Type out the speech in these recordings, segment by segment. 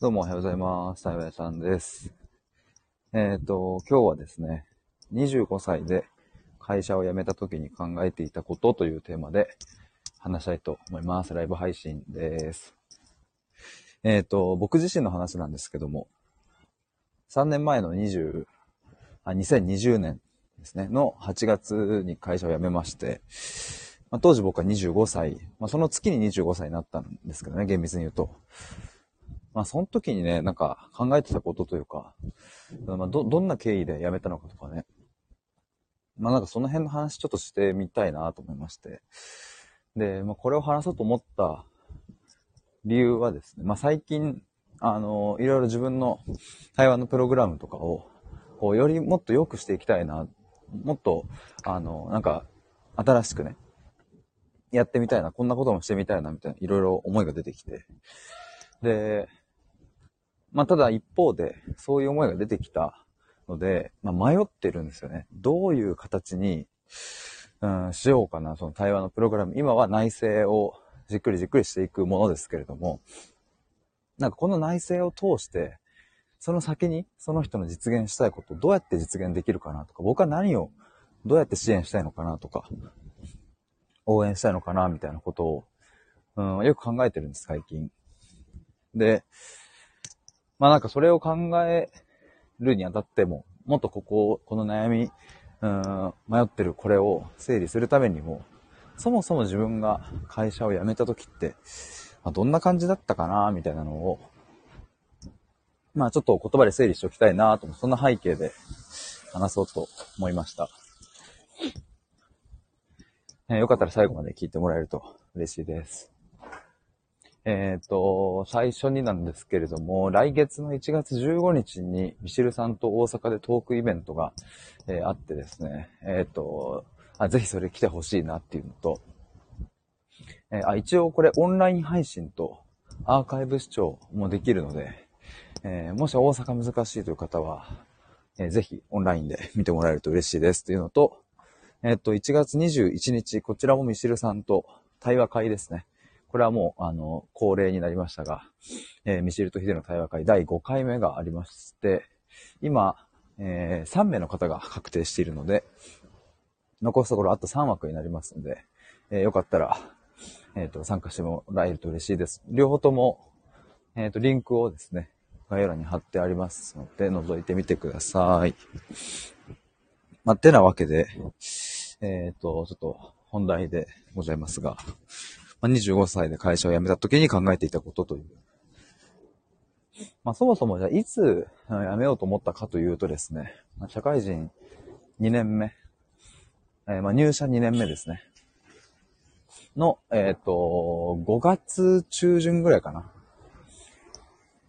どうもおはようございます。さよやさんです。えっ、と、今日はですね、25歳で会社を辞めた時に考えていたことというテーマで話したいと思います。ライブ配信です。えっ、と、僕自身の話なんですけども、3年前の20、あ、2020年ですね、の8月に会社を辞めまして、まあ、当時僕は25歳、まあ、その月に25歳になったんですけどね、厳密に言うと。まあ、その時にね、なんか考えてたことというか、まあ、ど、どんな経緯で辞めたのかとかね。まあ、なんかその辺の話ちょっとしてみたいなと思いまして。で、まあ、これを話そうと思った理由はですね、まあ、最近、あの、いろいろ自分の対話のプログラムとかを、こう、よりもっと良くしていきたいな、もっと、あの、なんか、新しくね、やってみたいな、こんなこともしてみたいな、みたいな、いろいろ思いが出てきて。で、まあ、ただ一方で、そういう思いが出てきたので、まあ、迷ってるんですよね。どういう形に、うん、しようかな、その対話のプログラム。今は内政をじっくりじっくりしていくものですけれども、なんかこの内政を通して、その先にその人の実現したいことをどうやって実現できるかなとか、僕は何をどうやって支援したいのかなとか、応援したいのかなみたいなことを、うん、よく考えてるんです、最近。で、まあなんかそれを考えるにあたっても、もっとここ、この悩み、うん、迷ってるこれを整理するためにも、そもそも自分が会社を辞めた時って、まあ、どんな感じだったかな、みたいなのを、まあちょっと言葉で整理しておきたいなと、そんな背景で話そうと思いました。えーよかったら最後まで聞いてもらえると嬉しいです。えっ、と、最初になんですけれども、来月の1月15日に、ミシルさんと大阪でトークイベントが、えーあってですね、えっ、とあ、ぜひそれ来てほしいなっていうのと、えあ、一応これオンライン配信とアーカイブ視聴もできるので、えもし大阪難しいという方は、えぜひオンラインで見てもらえると嬉しいですというのと、えっ、と、1月21日、こちらもミシルさんと対話会ですね。これはもう、あの、恒例になりましたが、えーミシルとヒデの対話会第5回目がありまして、今、えー3名の方が確定しているので、残すところあと3枠になりますので、えーよかったら、えっ、と、参加してもらえると嬉しいです。両方とも、えっ、と、リンクをですね、概要欄に貼ってありますので、覗いてみてください。まあ、てなわけで、えっ、と、ちょっと本題でございますが、まあ、25歳で会社を辞めた時に考えていたことという。まあ、そもそもじゃあいつ辞めようと思ったかというとですね、まあ社会人2年目、えーまあ、入社2年目ですね。の、えっ、と、5月中旬ぐらいかな。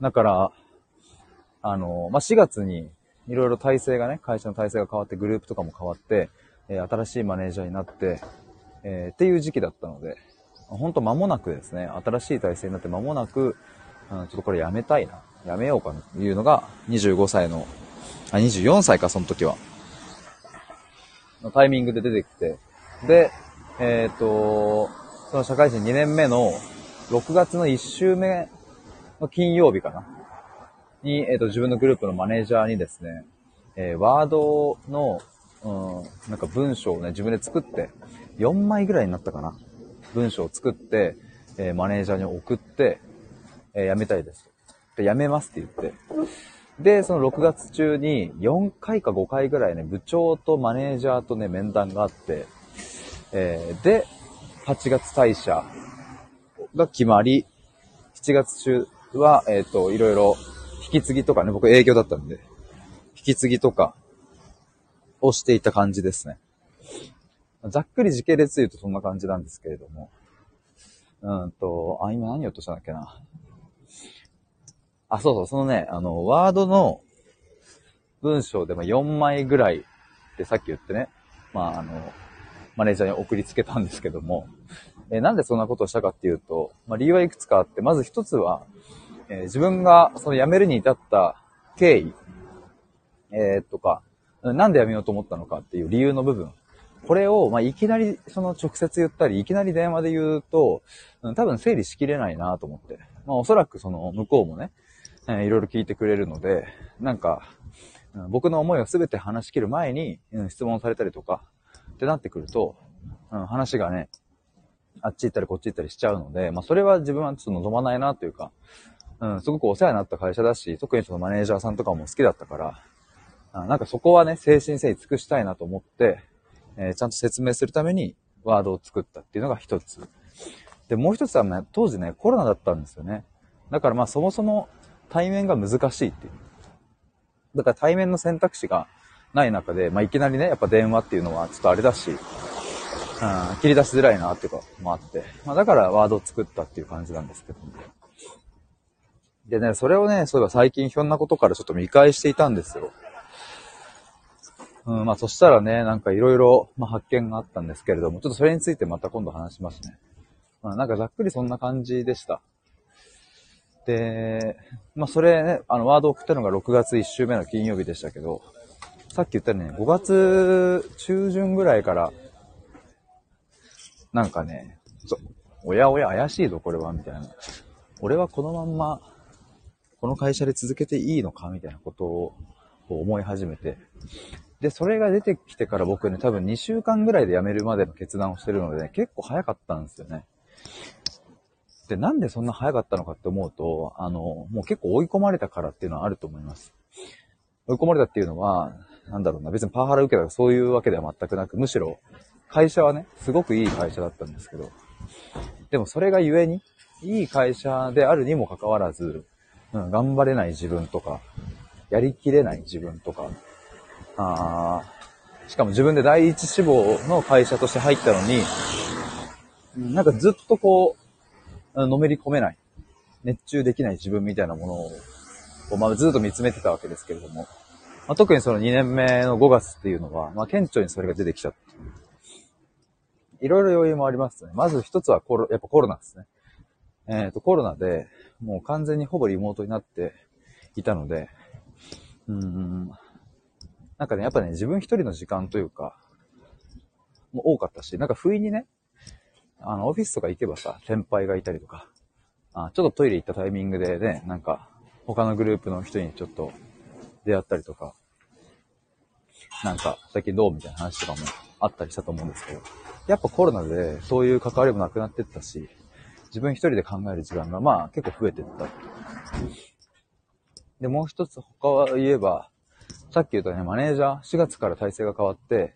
だから、あの、まあ、4月にいろいろ体制がね、会社の体制が変わって、グループとかも変わって、えー新しいマネージャーになって、えーっていう時期だったので、ほんと間もなくですね、新しい体制になって間もなく、うんちょっとこれやめたいな、やめようかなというのが、25歳の、あ、24歳か、その時は。のタイミングで出てきて、で、えっ、と、その社会人2年目の6月の1週目の金曜日かな。に、えっ、と、自分のグループのマネージャーにですね、えーワードの、うん、なんか文章をね、自分で作って、4枚ぐらいになったかな。文章を作って、えーマネージャーに送って、えー辞めたいです。で、辞めますって言って。で、その6月中に4回か5回ぐらいね、部長とマネージャーとね、面談があって、えーで、8月退社が決まり、7月中は、えっ、と、いろいろ引き継ぎとかね、僕営業だったんで、引き継ぎとかをしていた感じですね。ざっくり時系列で言うとそんな感じなんですけれども。うんと、あ、今何言おうとしたんだっけな。あ、そうそう、そのね、あの、ワードの文章でま4枚ぐらいってさっき言ってね、まああの、マネージャーに送りつけたんですけども、えなんでそんなことをしたかっていうと、まあ理由はいくつかあって、まず一つは、えー自分がその辞めるに至った経緯、えーとか、なんで辞めようと思ったのかっていう理由の部分。これを、まあ、いきなり、その直接言ったり、いきなり電話で言うと、うん多分整理しきれないなと思って。まあ、おそらくその、向こうもね、えー、いろいろ聞いてくれるので、なんか、うん、僕の思いを全て話し切る前に、うん、質問されたりとか、ってなってくると、うん、話がね、あっち行ったりこっち行ったりしちゃうので、まあそれは自分はちょっと望まないなというか、うん、すごくお世話になった会社だし、特にそのマネージャーさんとかも好きだったから、あなんかそこはね、精神性に尽くしたいなと思って、えー、ちゃんと説明するためにワードを作ったっていうのが一つ。で、もう一つはね、当時ね、コロナだったんですよね。だからまあそもそも対面が難しいっていう。だから対面の選択肢がない中で、まあいきなりね、やっぱ電話っていうのはちょっとあれだし、うん、切り出しづらいなっていうかもあって、まあだからワードを作ったっていう感じなんですけども。でね、それをね、そういえば最近ひょんなことからちょっと見返していたんですよ。うん、まあそしたらね、なんかいろいろ、発見があったんですけれども、ちょっとそれについてまた今度話しますね。まあなんかざっくりそんな感じでした。で、まあそれね、あのワード送ったのが6月1週目の金曜日でしたけど、さっき言ったようにね、5月中旬ぐらいから、なんかね、おやおや怪しいぞこれは、みたいな。俺はこのまんまこの会社で続けていいのかみたいなことを思い始めて。で、それが出てきてから僕ね、多分2週間ぐらいで辞めるまでの決断をしてるので、ね、結構早かったんですよね。で、なんでそんな早かったのかって思うと、あの、もう結構追い込まれたからっていうのはあると思います。追い込まれたっていうのは、なんだろうな、別にパワハラ受けたらそういうわけでは全くなく、むしろ、会社はね、すごくいい会社だったんですけど、でもそれがゆえに、いい会社であるにもかかわらず、うん、頑張れない自分とか、やりきれない自分とか、あしかも自分で第一志望の会社として入ったのに、なんかずっとこう、のめり込めない、熱中できない自分みたいなものを、まあ、ずっと見つめてたわけですけれども、まあ、特にその2年目の5月っていうのは、まあ、顕著にそれが出てきちゃった。いろいろ要因もありますね。まず一つはコロ、やっぱコロナですね。えっ、ー、と、コロナで、もう完全にほぼリモートになっていたので、うん、なんかね、やっぱね、自分一人の時間というか、もう多かったし、なんか不意にね、あの、オフィスとか行けばさ、先輩がいたりとか、あちょっとトイレ行ったタイミングでね、なんか、他のグループの人にちょっと出会ったりとか、なんか、最近どうみたいな話とかもあったりしたと思うんですけど、やっぱコロナでそういう関わりもなくなってったし、自分一人で考える時間が、まあ結構増えてった。で、もう一つ他は言えば、さっき言ったね、マネージャー、4月から体制が変わって、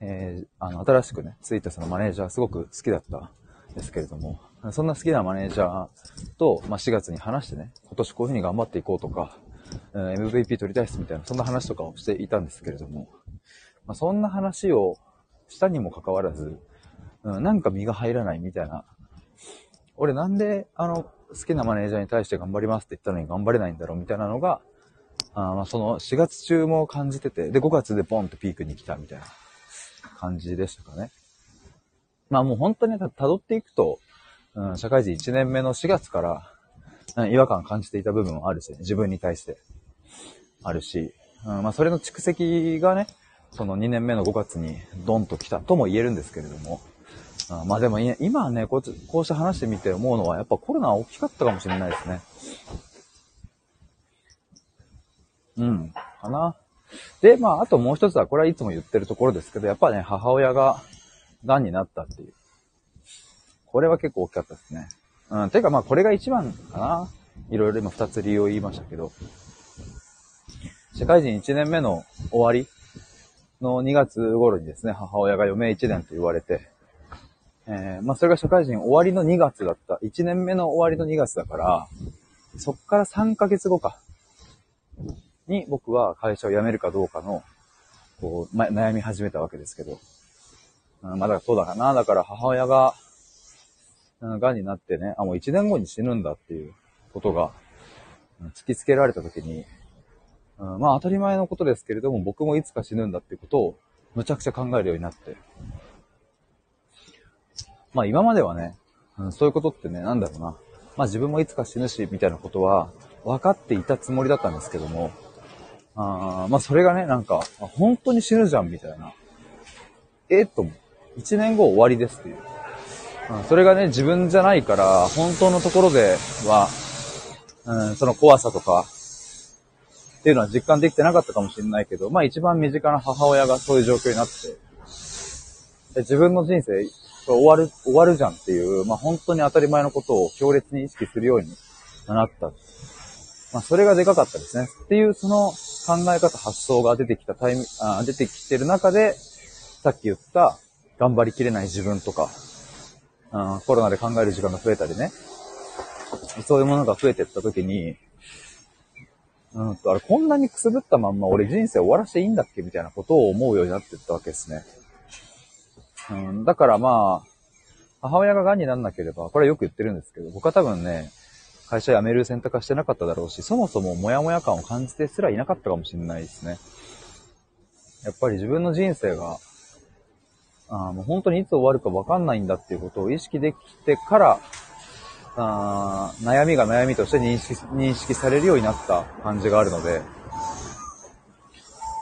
えー、あの、新しくね、ついたそのマネージャーすごく好きだったんですけれども、そんな好きなマネージャーと、まあ、4月に話してね、今年こういう風に頑張っていこうとか、えー、MVP 取りたいっすみたいな、そんな話とかをしていたんですけれども、まあ、そんな話をしたにもかかわらず、うん、なんか身が入らないみたいな。俺なんで、あの、好きなマネージャーに対して頑張りますって言ったのに頑張れないんだろうみたいなのが、あまあその4月中も感じてて、で5月でポンとピークに来たみたいな感じでしたかね。まあもう本当に辿っていくと、うん、社会人1年目の4月から、違和感感じていた部分もあるし、ね自分に対して。あるし、うん、まあそれの蓄積がね、その2年目の5月にドンと来たとも言えるんですけれども、あまあでも今ねこう、こうして話してみて思うのは、やっぱコロナは大きかったかもしれないですね。うん、かな。で、まあ、あともう一つは、これはいつも言ってるところですけど、やっぱね、母親が癌になったっていう。これは結構大きかったですね。うん、てかまあ、これが一番かな。いろいろ今二つ理由を言いましたけど。社会人1年目の終わりの2月頃にですね、母親が余命1年と言われて、えー、まあ、それが社会人終わりの2月だった。1年目の終わりの2月だから、そっから3ヶ月後か。に僕は会社を辞めるかどうかの、こう、ま、悩み始めたわけですけど。うん、まあ、だからそうだかな。だから母親が、うん、癌になってね、あ、もう1年後に死ぬんだっていうことが、突きつけられた時に、うん、まあ当たり前のことですけれども、僕もいつか死ぬんだっていうことを、むちゃくちゃ考えるようになって。まあ今まではね、うん、そういうことってね、なんだろうな。まあ自分もいつか死ぬし、みたいなことは分かっていたつもりだったんですけども、あまあそれがね、なんか、本当に死ぬじゃん、みたいな。えっと、1年後終わりですっていう。それがね、自分じゃないから、本当のところでは、うん、その怖さとか、っていうのは実感できてなかったかもしれないけど、まあ一番身近な母親がそういう状況になって、自分の人生終わる、終わるじゃんっていう、まあ本当に当たり前のことを強烈に意識するようになった。まあそれがでかかったですね。っていうその考え方、発想が出てきたタイム、あ出てきてる中で、さっき言った頑張りきれない自分とか、うん、コロナで考える時間が増えたりね、そういうものが増えてった時に、うんと、あれ、こんなにくすぶったまんま俺人生終わらせていいんだっけみたいなことを思うようになってったわけですね。うん、だからまあ、母親が癌になんなければ、これはよく言ってるんですけど、僕は多分ね、会社辞める選択はしてなかっただろうし、そもそもモヤモヤ感を感じてすらいなかったかもしれないですね。やっぱり自分の人生が、あもう本当にいつ終わるかわかんないんだっていうことを意識できてから、あ悩みが悩みとして認識認識されるようになった感じがあるので、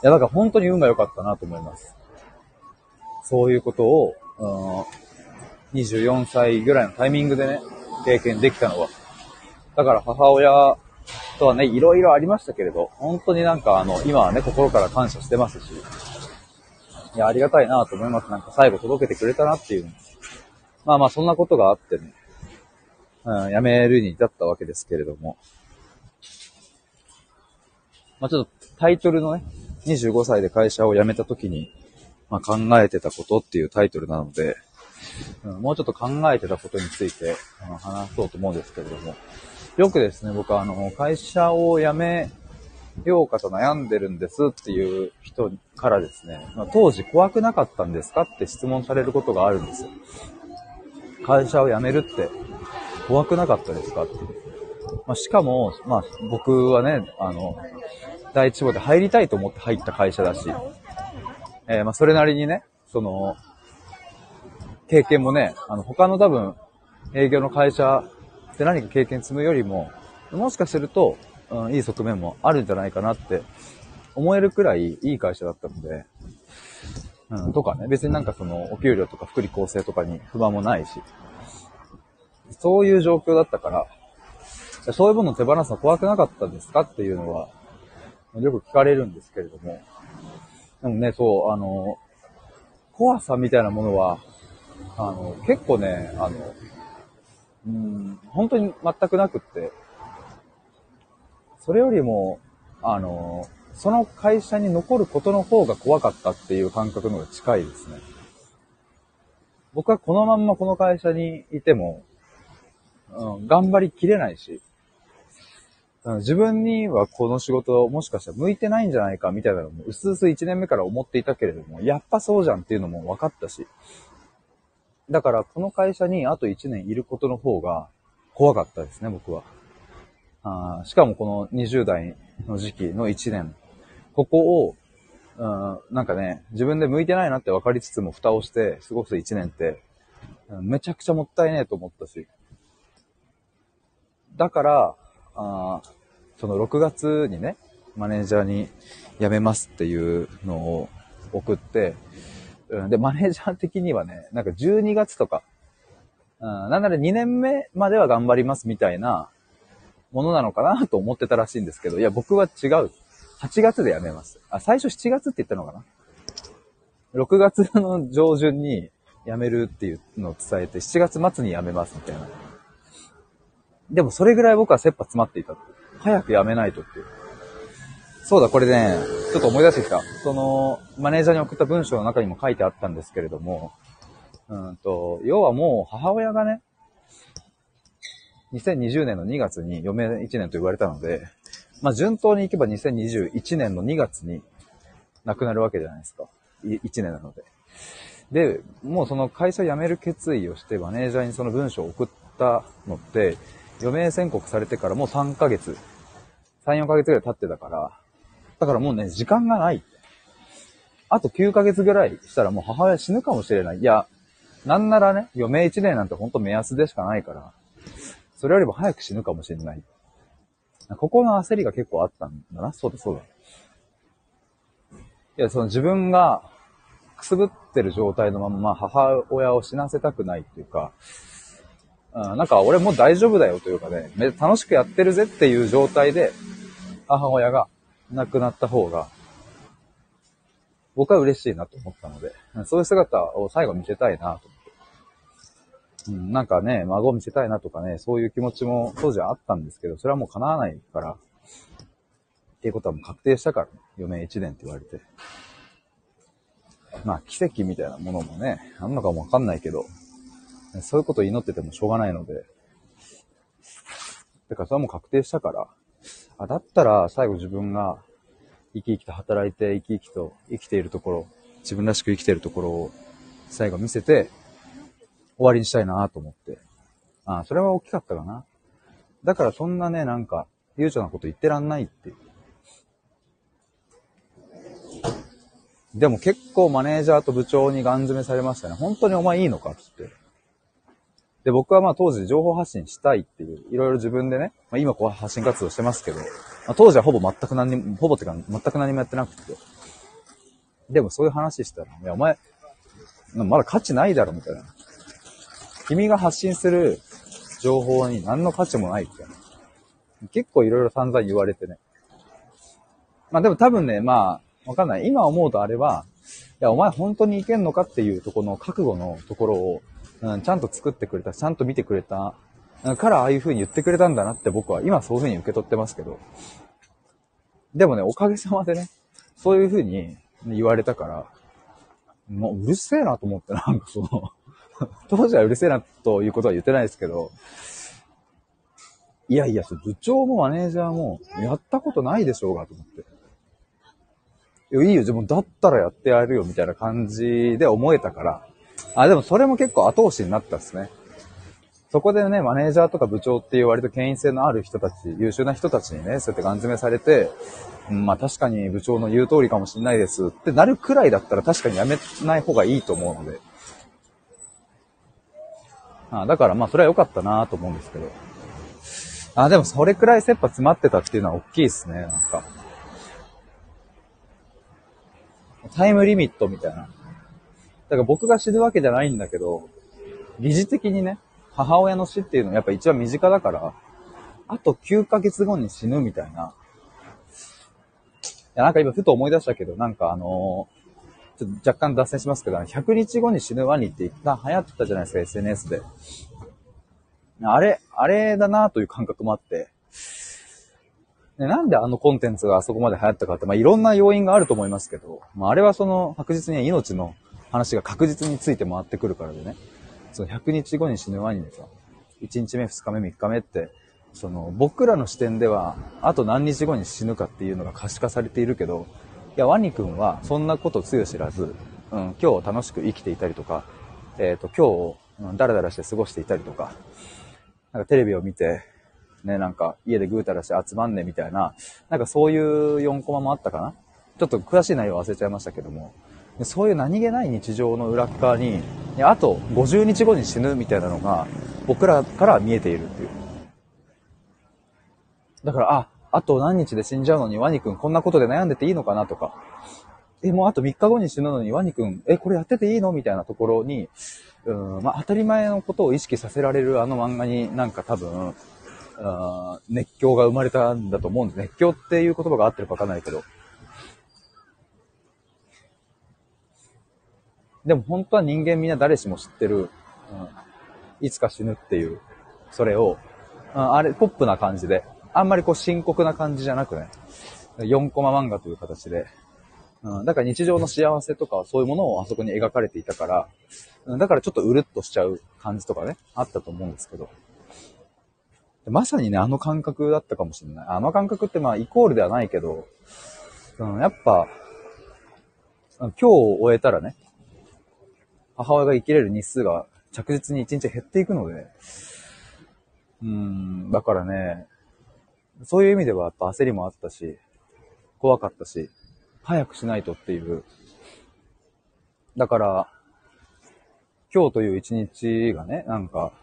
いや、だから本当に運が良かったなと思います。そういうことを、うん、24歳ぐらいのタイミングでね、経験できたのは。だから母親とはね、いろいろありましたけれど、本当になんかあの、今はね、心から感謝してますし、いや、ありがたいなと思います。なんか最後届けてくれたなっていう。まあまあ、そんなことがあってね、うん、辞めるに至ったわけですけれども。まあちょっとタイトルのね、25歳で会社を辞めた時に、まあ、考えてたことっていうタイトルなので、うん、もうちょっと考えてたことについて、うん、話そうと思うんですけれども、よくですね、僕はあの、会社を辞めようかと悩んでるんですっていう人からですね、当時怖くなかったんですかって質問されることがあるんですよ。会社を辞めるって怖くなかったですかって。まあ、しかも、まあ、僕はね、あの、第一志望で入りたいと思って入った会社だし、えー、まあ、それなりにね、その、経験もね、あの、他の多分、営業の会社で何か経験積むよりも、もしかすると、うん、いい側面もあるんじゃないかなって思えるくらいいい会社だったので、うん、とかね、別になんかその、お給料とか福利厚生とかに不満もないし、そういう状況だったから、そういうものを手放すの怖くなかったですかっていうのは、よく聞かれるんですけれども。でもね、そう、あの、怖さみたいなものは、あの、結構ね、あの、うん、本当に全くなくって、それよりも、あの、その会社に残ることの方が怖かったっていう感覚の方が近いですね。僕はこのまんまこの会社にいても、うん、頑張りきれないし、自分にはこの仕事もしかしたら向いてないんじゃないかみたいなのも、うすうす1年目から思っていたけれども、やっぱそうじゃんっていうのも分かったし、だからこの会社にあと1年いることの方が怖かったですね、僕は。あしかもこの20代の時期の1年、ここを、うん、なんかね、自分で向いてないなって分かりつつも蓋をして過ごす1年って、めちゃくちゃもったいねえと思ったし、だから、あその6月にね、マネージャーに辞めますっていうのを送って、うん、で、マネージャー的にはね、なんか12月とか、うん、なんなら2年目までは頑張りますみたいなものなのかなと思ってたらしいんですけど、いや、僕は違う。8月で辞めます。あ、最初7月って言ったのかな ?6 月の上旬に辞めるっていうのを伝えて、7月末に辞めますみたいな。でもそれぐらい僕は切羽詰まっていた。早くやめないとっていう。そうだ、これね、ちょっと思い出してきた。その、マネージャーに送った文章の中にも書いてあったんですけれども、うんと、要はもう母親がね、2020年の2月に余命1年と言われたので、まあ順当に行けば2021年の2月に亡くなるわけじゃないですか。1年なので。で、もうその会社辞める決意をしてマネージャーにその文章を送ったのって、余命宣告されてからもう3ヶ月、3、4ヶ月ぐらい経ってたから、だからもうね、時間がない。あと9ヶ月ぐらいしたらもう母親死ぬかもしれない。いや、なんならね、余命1年なんてほんと目安でしかないから、それよりも早く死ぬかもしれない。ここの焦りが結構あったんだな。そうだそうだ。いや、その自分がくすぶってる状態のまま母親を死なせたくないっていうか、うん、なんか俺もう大丈夫だよというかね、楽しくやってるぜっていう状態で、母親がなくなった方が、僕は嬉しいなと思ったので、そういう姿を最後見せたいなと。うん、なんかね、孫を見せたいなとかね、そういう気持ちも当時はあったんですけど、それはもう叶わないから、っていうことはもう確定したから、ね、余命1年って言われて。まあ、奇跡みたいなものもね、あんのかもわかんないけど、そういうことを祈っててもしょうがないので、だからそれはもう確定したから、あ、だったら最後自分が生き生きと働いて生き生きと生きているところ、自分らしく生きているところを最後見せて終わりにしたいなと思って。あそれは大きかったかな。だからそんなね、なんか、悠長なこと言ってらんないって。でも結構マネージャーと部長にガン詰めされましたね。本当にお前いいのかつって。で、僕はまあ当時情報発信したいっていう、いろいろ自分でね、まあ、今こう発信活動してますけど、まあ、当時はほぼ全く何も、ほぼってか全く何もやってなくて。でもそういう話したら、いやお前、まだ価値ないだろみたいな。君が発信する情報に何の価値もないみたいな。結構いろいろ散々言われてね。まあでも多分ね、まあ、わかんない。今思うとあれは、いや、お前本当にいけんのかっていうとこの覚悟のところを、うん、ちゃんと作ってくれた、ちゃんと見てくれた、からああいう風に言ってくれたんだなって僕は今そういう風に受け取ってますけど。でもね、おかげさまでね、そういう風に言われたから、もううるせえなと思って、なんかその 当時はうるせえなということは言ってないですけど、いやいや、部長もマネージャーもやったことないでしょうがと思って。いや、いいよ、自分だったらやってやるよ、みたいな感じで思えたから。あ、でもそれも結構後押しになったっすね。そこでね、マネージャーとか部長っていう割と権威性のある人たち、優秀な人たちにね、そうやってガン詰めされて、うん、まあ確かに部長の言う通りかもしれないですってなるくらいだったら確かにやめない方がいいと思うので。あだからまあそれは良かったなと思うんですけど。あ、でもそれくらい切羽詰まってたっていうのは大きいですね、なんか。タイムリミットみたいな。だから僕が死ぬわけじゃないんだけど、疑似的にね、母親の死っていうのはやっぱ一番身近だから、あと9ヶ月後に死ぬみたいな。いや、なんか今ふと思い出したけど、なんかあのちょっと若干脱線しますけど、100日後に死ぬワニって一旦流行ってたじゃないですか、SNS で。あれ、あれだなという感覚もあって。でなんであのコンテンツがあそこまで流行ったかって、まあ、いろんな要因があると思いますけど、まあ、あれはその確実に命の話が確実について回ってくるからでね。その100日後に死ぬワニでさ、1日目、2日目、3日目って、その僕らの視点では、あと何日後に死ぬかっていうのが可視化されているけど、いや、ワニ君はそんなことつゆ知らず、うん、今日楽しく生きていたりとか、えっ、ー、と、今日を、うん、ダラダラして過ごしていたりとか、なんかテレビを見て、ね、なんか家でぐうたらして集まんねみたいな、なんかそういう4コマもあったかなちょっと詳しい内容忘れちゃいましたけども、そういう何気ない日常の裏側に、あと50日後に死ぬみたいなのが僕らから見えているっていう。だから、あ、あと何日で死んじゃうのにワニ君こんなことで悩んでていいのかなとか、え、もうあと3日後に死ぬのにワニ君、え、これやってていいのみたいなところに、うん、まあ、当たり前のことを意識させられるあの漫画になんか多分、あ熱狂が生まれたんだと思うんです。熱狂っていう言葉が合ってるかわかんないけど。でも本当は人間みんな誰しも知ってる、うん、いつか死ぬっていう、それを、うん、あれ、ポップな感じで、あんまりこう深刻な感じじゃなくね、4コマ漫画という形で、うん、だから日常の幸せとかそういうものをあそこに描かれていたから、うん、だからちょっとうるっとしちゃう感じとかね、あったと思うんですけど。まさにね、あの感覚だったかもしれない。あの感覚ってまあイコールではないけど、うん、やっぱ、今日を終えたらね、母親が生きれる日数が着実に一日減っていくので、うん、だからね、そういう意味ではやっぱ焦りもあったし、怖かったし、早くしないとっていう。だから、今日という一日がね、なんか、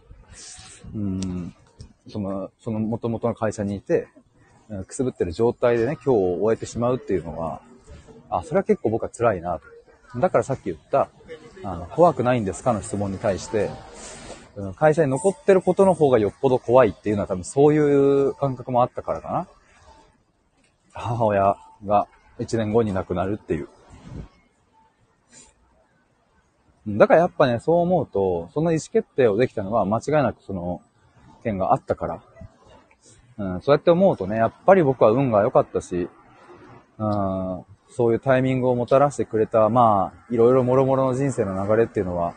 うん、その、その元々の会社にいて、くすぶってる状態でね、今日を終えてしまうっていうのは、あ、それは結構僕は辛いなと。だからさっき言った、あの、怖くないんですかの質問に対して、会社に残ってることの方がよっぽど怖いっていうのは多分そういう感覚もあったからかな。母親が1年後に亡くなるっていう。だからやっぱね、そう思うと、その意思決定をできたのは間違いなくその件があったから。うん、そうやって思うとね、やっぱり僕は運が良かったし、うん、そういうタイミングをもたらしてくれた、まあ、いろいろ諸々の人生の流れっていうのは、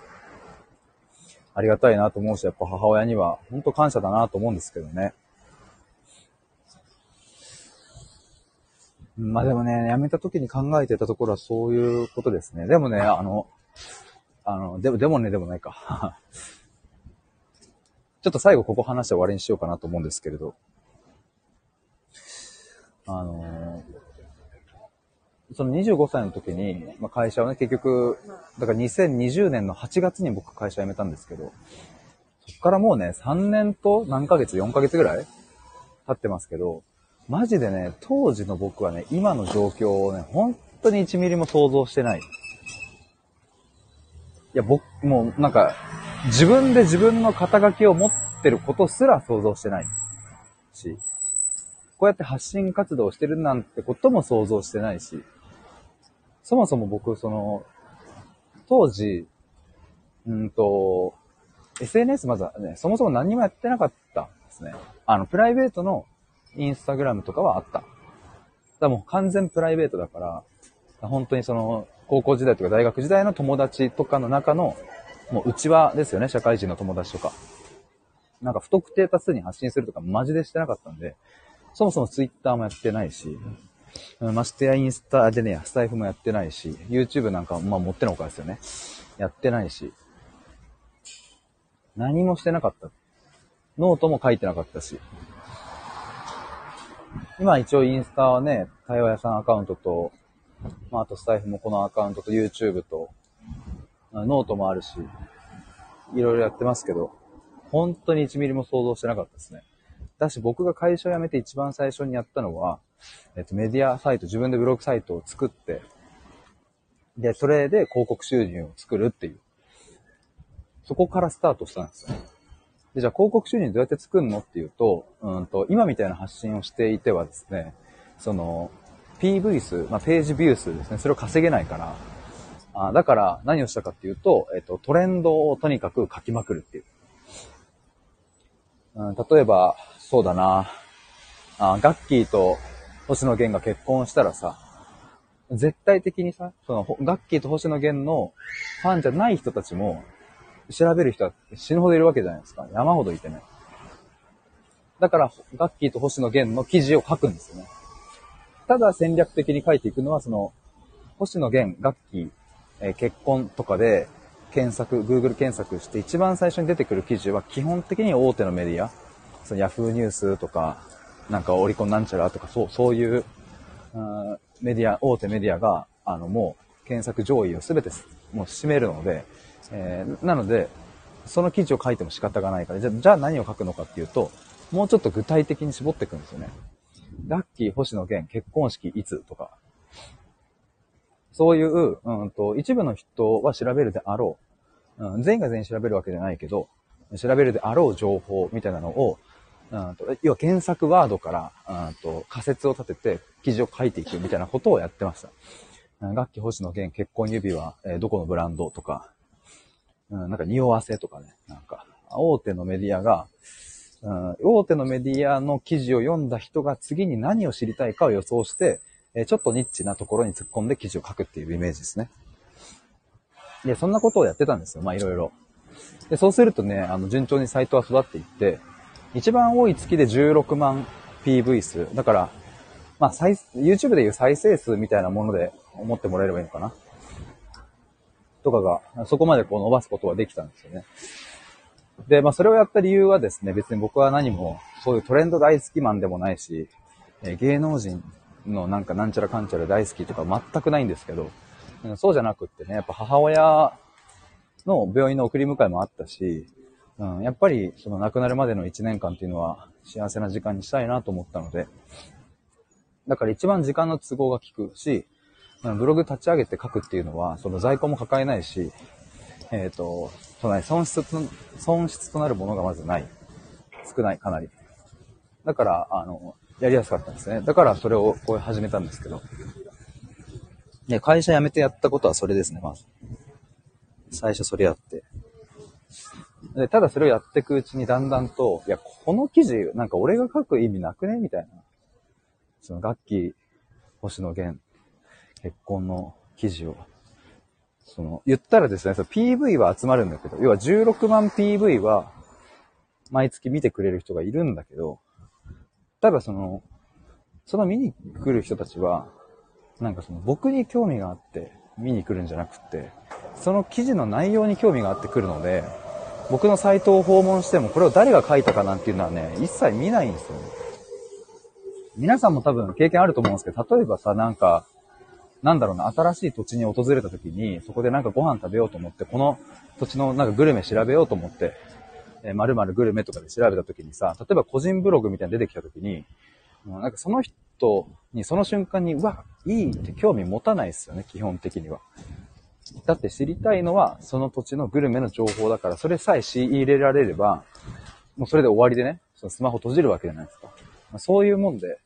ありがたいなと思うし、やっぱ母親には本当感謝だなと思うんですけどね。まあでもね、辞めた時に考えてたところはそういうことですね。でもね、あの、あの、でも、でもね、でもないか。ちょっと最後ここ話して終わりにしようかなと思うんですけれど。あのその25歳の時に、まあ、会社をね、結局、だから2020年の8月に僕会社辞めたんですけど、そっからもうね、3年と何ヶ月、4ヶ月ぐらい経ってますけど、マジでね、当時の僕はね、今の状況をね、本当に1ミリも想像してない。いや、僕、もうなんか、自分で自分の肩書きを持ってることすら想像してないし、こうやって発信活動してるなんてことも想像してないし、そもそも僕、その、当時、うんと、SNS まずはね、そもそも何もやってなかったんですね。あの、プライベートのインスタグラムとかはあった。だもう完全プライベートだから、本当にその、高校時代とか大学時代の友達とかの中の、もう内輪ですよね、社会人の友達とか。なんか不特定多数に発信するとかマジでしてなかったんで、そもそもツイッターもやってないし、ましてやインスタでね、スタイフもやってないし、YouTube なんかまあ持ってのほかですよね。やってないし、何もしてなかった。ノートも書いてなかったし。今一応インスタはね、対話屋さんアカウントと、まあ、あとスタエフもこのアカウントと YouTube と、ノートもあるし、いろいろやってますけど、本当に1ミリも想像してなかったですね。だし僕が会社を辞めて一番最初にやったのは、えっと、メディアサイト、自分でブログサイトを作って、で、それで広告収入を作るっていう。そこからスタートしたんですよ。で、じゃあ広告収入どうやって作るのっていうと、うんと、今みたいな発信をしていてはですね、その、PV 数、まあ、ページビュー数ですね、それを稼げないから、あだから何をしたかっていうと、えっと、トレンドをとにかく書きまくるっていう。うん、例えば、そうだな。あガッキーと星野源が結婚したらさ、絶対的にさ、その、ガッキーと星野源のファンじゃない人たちも、調べる人は死ぬほどいるわけじゃないですか。山ほどいてね。だから、ガッキーと星野源の記事を書くんですよね。ただ戦略的に書いていくのは、その、星野源、ガッキー、えー、結婚とかで検索、Google 検索して一番最初に出てくる記事は基本的に大手のメディア、その Yahoo ニュースとか、なんかオリコンなんちゃらとか、そう、そういう、うメディア、大手メディアが、あの、もう検索上位を全てもう占めるので、えー、なので、その記事を書いても仕方がないから、じゃじゃあ何を書くのかっていうと、もうちょっと具体的に絞っていくんですよね。ラッキー星野源結婚式いつとか。そういう、うんと、一部の人は調べるであろう。うん、全員が全員調べるわけじゃないけど、調べるであろう情報みたいなのを、うんと、要は検索ワードから、うんと、仮説を立てて記事を書いていくみたいなことをやってました。楽器星野源結婚指輪、えー、どこのブランドとか、うん、なんか匂わせとかね、なんか、大手のメディアが、うん、大手のメディアの記事を読んだ人が次に何を知りたいかを予想して、えー、ちょっとニッチなところに突っ込んで記事を書くっていうイメージですね。で、そんなことをやってたんですよ。まあいろいろ。で、そうするとね、あの、順調にサイトは育っていって、一番多い月で16万 PV 数。だから、まあ、YouTube でいう再生数みたいなもので思ってもらえればいいのかな。とかが、そこまでこう伸ばすことはできたんですよね。で、まあそれをやった理由はですね、別に僕は何も、そういうトレンド大好きマンでもないし、え芸能人のなんかなんちゃらかんちゃら大好きとか全くないんですけど、そうじゃなくってね、やっぱ母親の病院の送り迎えもあったし、うん、やっぱりその亡くなるまでの1年間っていうのは幸せな時間にしたいなと思ったので、だから一番時間の都合が効くし、ブログ立ち上げて書くっていうのは、その在庫も抱えないし、えっ、ー、と、その損失と、損失となるものがまずない。少ない、かなり。だから、あの、やりやすかったんですね。だからそれをこう始めたんですけど。で、会社辞めてやったことはそれですね、まず。最初それやって。で、ただそれをやっていくうちにだんだんと、いや、この記事、なんか俺が書く意味なくねみたいな。その楽器、星野源、結婚の記事を。その、言ったらですね、その PV は集まるんだけど、要は16万 PV は毎月見てくれる人がいるんだけど、ただその、その見に来る人たちは、なんかその僕に興味があって見に来るんじゃなくって、その記事の内容に興味があって来るので、僕のサイトを訪問してもこれを誰が書いたかなんていうのはね、一切見ないんですよね。皆さんも多分経験あると思うんですけど、例えばさ、なんか、なんだろうな、新しい土地に訪れた時に、そこでなんかご飯食べようと思って、この土地のなんかグルメ調べようと思って、えー、〇〇グルメとかで調べた時にさ、例えば個人ブログみたいに出てきた時に、もうなんかその人にその瞬間に、うわ、いいって興味持たないですよね、基本的には。だって知りたいのは、その土地のグルメの情報だから、それさえ仕入れられれば、もうそれで終わりでね、そのスマホ閉じるわけじゃないですか。そういうもんで、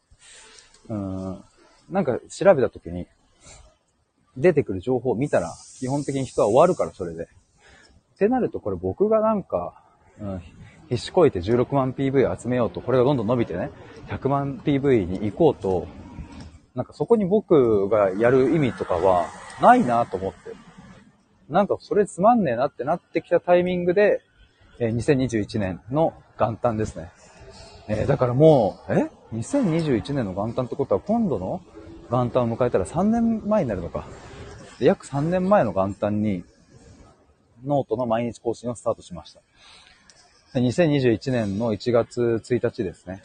うん、なんか調べた時に、出てくる情報を見たら、基本的に人は終わるから、それで。ってなると、これ僕がなんか、うん、必死こいて16万 PV 集めようと、これがどんどん伸びてね、100万 PV に行こうと、なんかそこに僕がやる意味とかはないなと思って。なんかそれつまんねえなってなってきたタイミングで、え、2021年の元旦ですね。えー、だからもう、え ?2021 年の元旦ってことは今度の元旦を迎えたら3年前になるのか。約3年前の元旦に、ノートの毎日更新をスタートしました。2021年の1月1日ですね。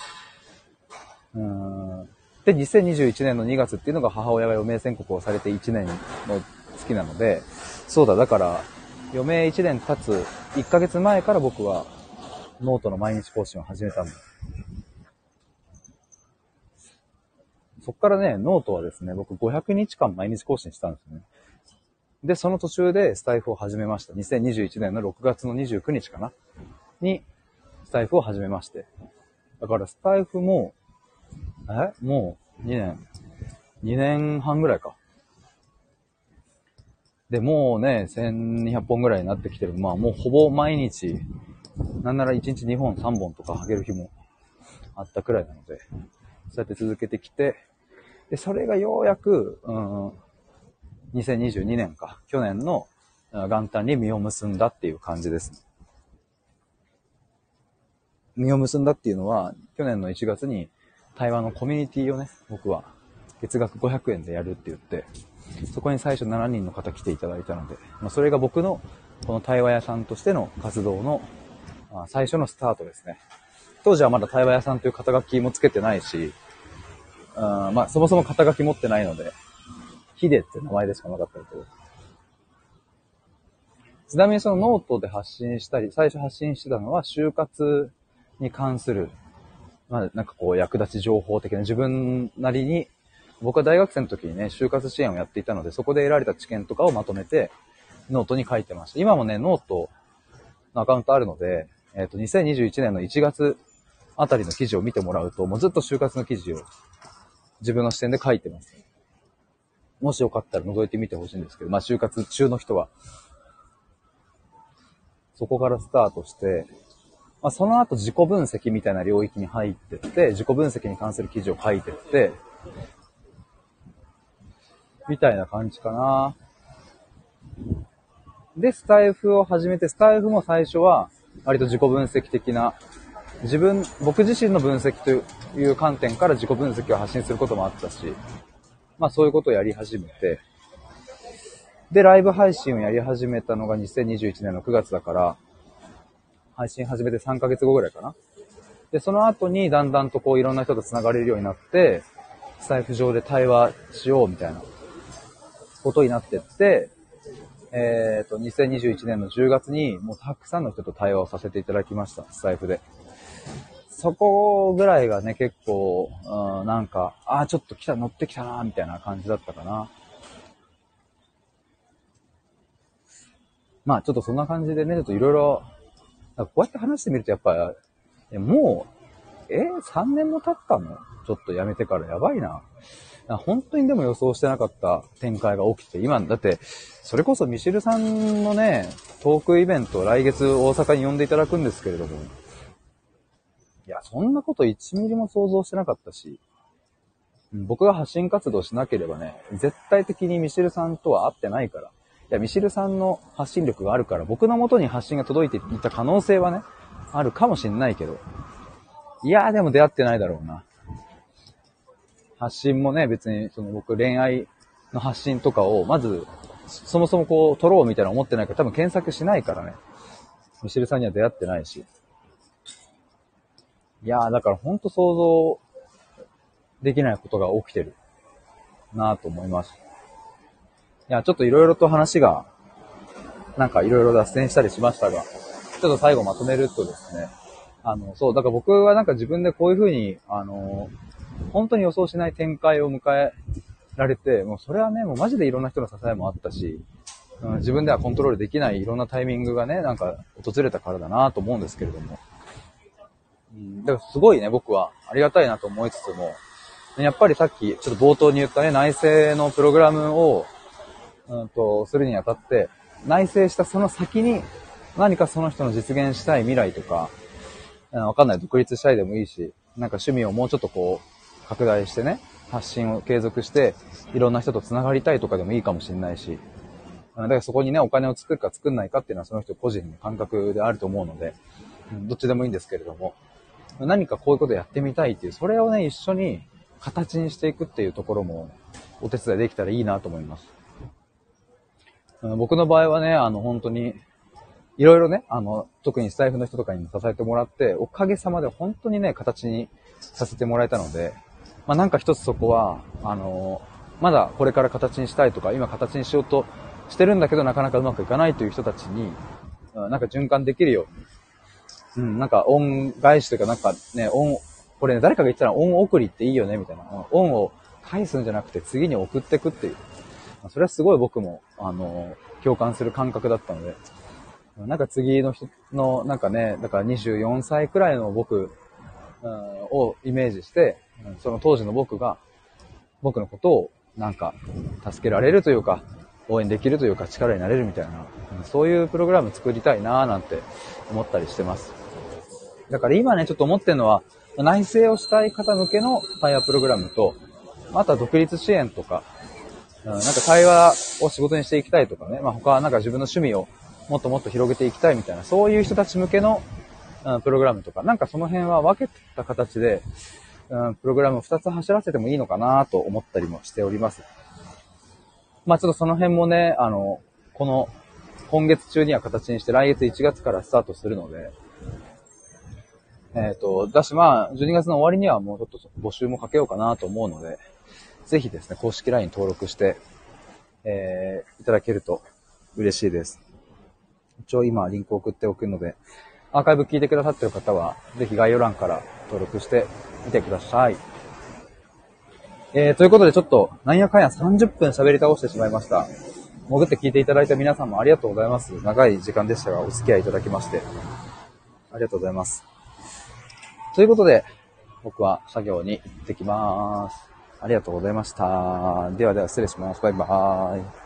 うんで、2021年の2月っていうのが母親が余命宣告をされて1年の月なので、そうだ、だから、余命1年経つ1ヶ月前から僕はノートの毎日更新を始めたんだ。そっからね、ノートはですね、僕500日間毎日更新したんですよね。で、その途中でスタエフを始めました。2021年の6月の29日かなに、スタエフを始めまして。だからスタエフも、え？もう2年、2年半ぐらいか。で、もうね、1200本ぐらいになってきてる。まあもうほぼ毎日、なんなら1日2本3本とかあげる日もあったくらいなので、そうやって続けてきて、で、それがようやく、うん、2022年か、去年の元旦に実を結んだっていう感じですね。実を結んだっていうのは、去年の1月に対話のコミュニティをね、僕は月額500円でやるって言って、そこに最初7人の方来ていただいたので、まあ、それが僕のこの対話屋さんとしての活動の、まあ、最初のスタートですね。当時はまだ対話屋さんという肩書きもつけてないし、うんまあそもそも肩書き持ってないので、ヒデって名前でしかなかったけど。ちなみにそのノートで発信したり、最初発信してたのは就活に関する、まあなんかこう役立ち情報的な自分なりに、僕は大学生の時にね、就活支援をやっていたので、そこで得られた知見とかをまとめて、ノートに書いてました。今もね、ノートのアカウントあるので、えっ、ー、と、2021年の1月あたりの記事を見てもらうと、もうずっと就活の記事を自分の視点で書いてます。もしよかったら覗いてみてほしいんですけど、まあ就活中の人は、そこからスタートして、まあその後自己分析みたいな領域に入ってって、自己分析に関する記事を書いてって、みたいな感じかな。で、スタイフを始めて、スタイフも最初は、割と自己分析的な、自分、僕自身の分析という観点から自己分析を発信することもあったし、まあそういうことをやり始めて、で、ライブ配信をやり始めたのが2021年の9月だから、配信始めて3ヶ月後ぐらいかな。で、その後にだんだんとこういろんな人と繋がれるようになって、スタイフ上で対話しようみたいなことになってって、えっ、ー、と、2021年の10月にもうたくさんの人と対話をさせていただきました、スタイフで。そこぐらいがね、結構、うん、なんか、ああ、ちょっと来た、乗ってきたな、みたいな感じだったかな。まあ、ちょっとそんな感じでね、ちょっといろいろ、こうやって話してみるとやっぱ、もうえ、3年も経ったの？ちょっとやめてからやばいな。本当にでも予想してなかった展開が起きて、今、だって、それこそミシルさんのね、トークイベント来月大阪に呼んでいただくんですけれども、いや、そんなこと1ミリも想像してなかったし、僕が発信活動しなければね、絶対的にミシルさんとは会ってないから、いや、ミシルさんの発信力があるから、僕の元に発信が届いていった可能性はね、あるかもしんないけど、いやーでも出会ってないだろうな。発信もね、別に、その僕恋愛の発信とかを、まず、そもそもこう、撮ろうみたいな思ってないから、多分検索しないからね。ミシルさんには出会ってないし。いやー、だからほんと想像できないことが起きてるなぁと思います。いや、ちょっと色々と話が、なんか色々脱線したりしましたが、ちょっと最後まとめるとですね、あの、そう、だから僕はなんか自分でこういう風に、あの、本当に予想しない展開を迎えられて、もうそれはね、もうマジでいろんな人の支えもあったし、うん、自分ではコントロールできないいろんなタイミングがね、なんか訪れたからだなと思うんですけれども。うん、だからすごいね、僕はありがたいなと思いつつも、やっぱりさっきちょっと冒頭に言ったね、内政のプログラムを、うんと、するにあたって、内政したその先に何かその人の実現したい未来とか、わかんない、独立したいでもいいし、なんか趣味をもうちょっとこう、拡大してね、発信を継続して、いろんな人と繋がりたいとかでもいいかもしれないし、だからそこにね、お金を作るか作んないかっていうのはその人個人の感覚であると思うので、どっちでもいいんですけれども、何かこういうことやってみたいっていう、それをね、一緒に形にしていくっていうところもお手伝いできたらいいなと思います。僕の場合はね、あの本当に、いろいろね、あの、特にスタイフの人とかにも支えてもらって、おかげさまで本当にね、形にさせてもらえたので、まあ、なんか一つそこは、あの、まだこれから形にしたいとか、今形にしようとしてるんだけどなかなかうまくいかないという人たちに、なんか循環できるように、うん、なんか恩返しというかなんかね、恩、これね、誰かが言ったら恩送りっていいよね、みたいな。恩を返すんじゃなくて次に送ってくっていう。それはすごい僕も、あの、共感する感覚だったので、なんか次の人の、なんかね、だから24歳くらいの僕、うん、をイメージして、その当時の僕が、僕のことをなんか助けられるというか、応援できるというか力になれるみたいな、そういうプログラム作りたいなぁなんて思ったりしてます。だから今ね、ちょっと思ってるのは、内政をしたい方向けの対話プログラムと、あとは独立支援とか、うん、なんか対話を仕事にしていきたいとかね、まあ他はなんか自分の趣味をもっともっと広げていきたいみたいな、そういう人たち向けの、うん、プログラムとか、なんかその辺は分けた形で、うん、プログラムを2つ走らせてもいいのかなと思ったりもしております。まあちょっとその辺もね、あの、この、今月中には形にして来月1月からスタートするので、えっ、ー、と、だしまあ、12月の終わりにはもうちょっと募集もかけようかなと思うので、ぜひですね、公式 LINE 登録して、えー、いただけると嬉しいです。一応今リンク送っておくので、アーカイブ聞いてくださってる方は、ぜひ概要欄から登録してみてください。えー、ということでちょっと、なんやかんや30分喋り倒してしまいました。潜って聞いていただいた皆さんもありがとうございます。長い時間でしたが、お付き合いいただきまして。ありがとうございます。ということで、僕は作業に行ってきまーす。ありがとうございました。ではでは失礼します。バイバーイ。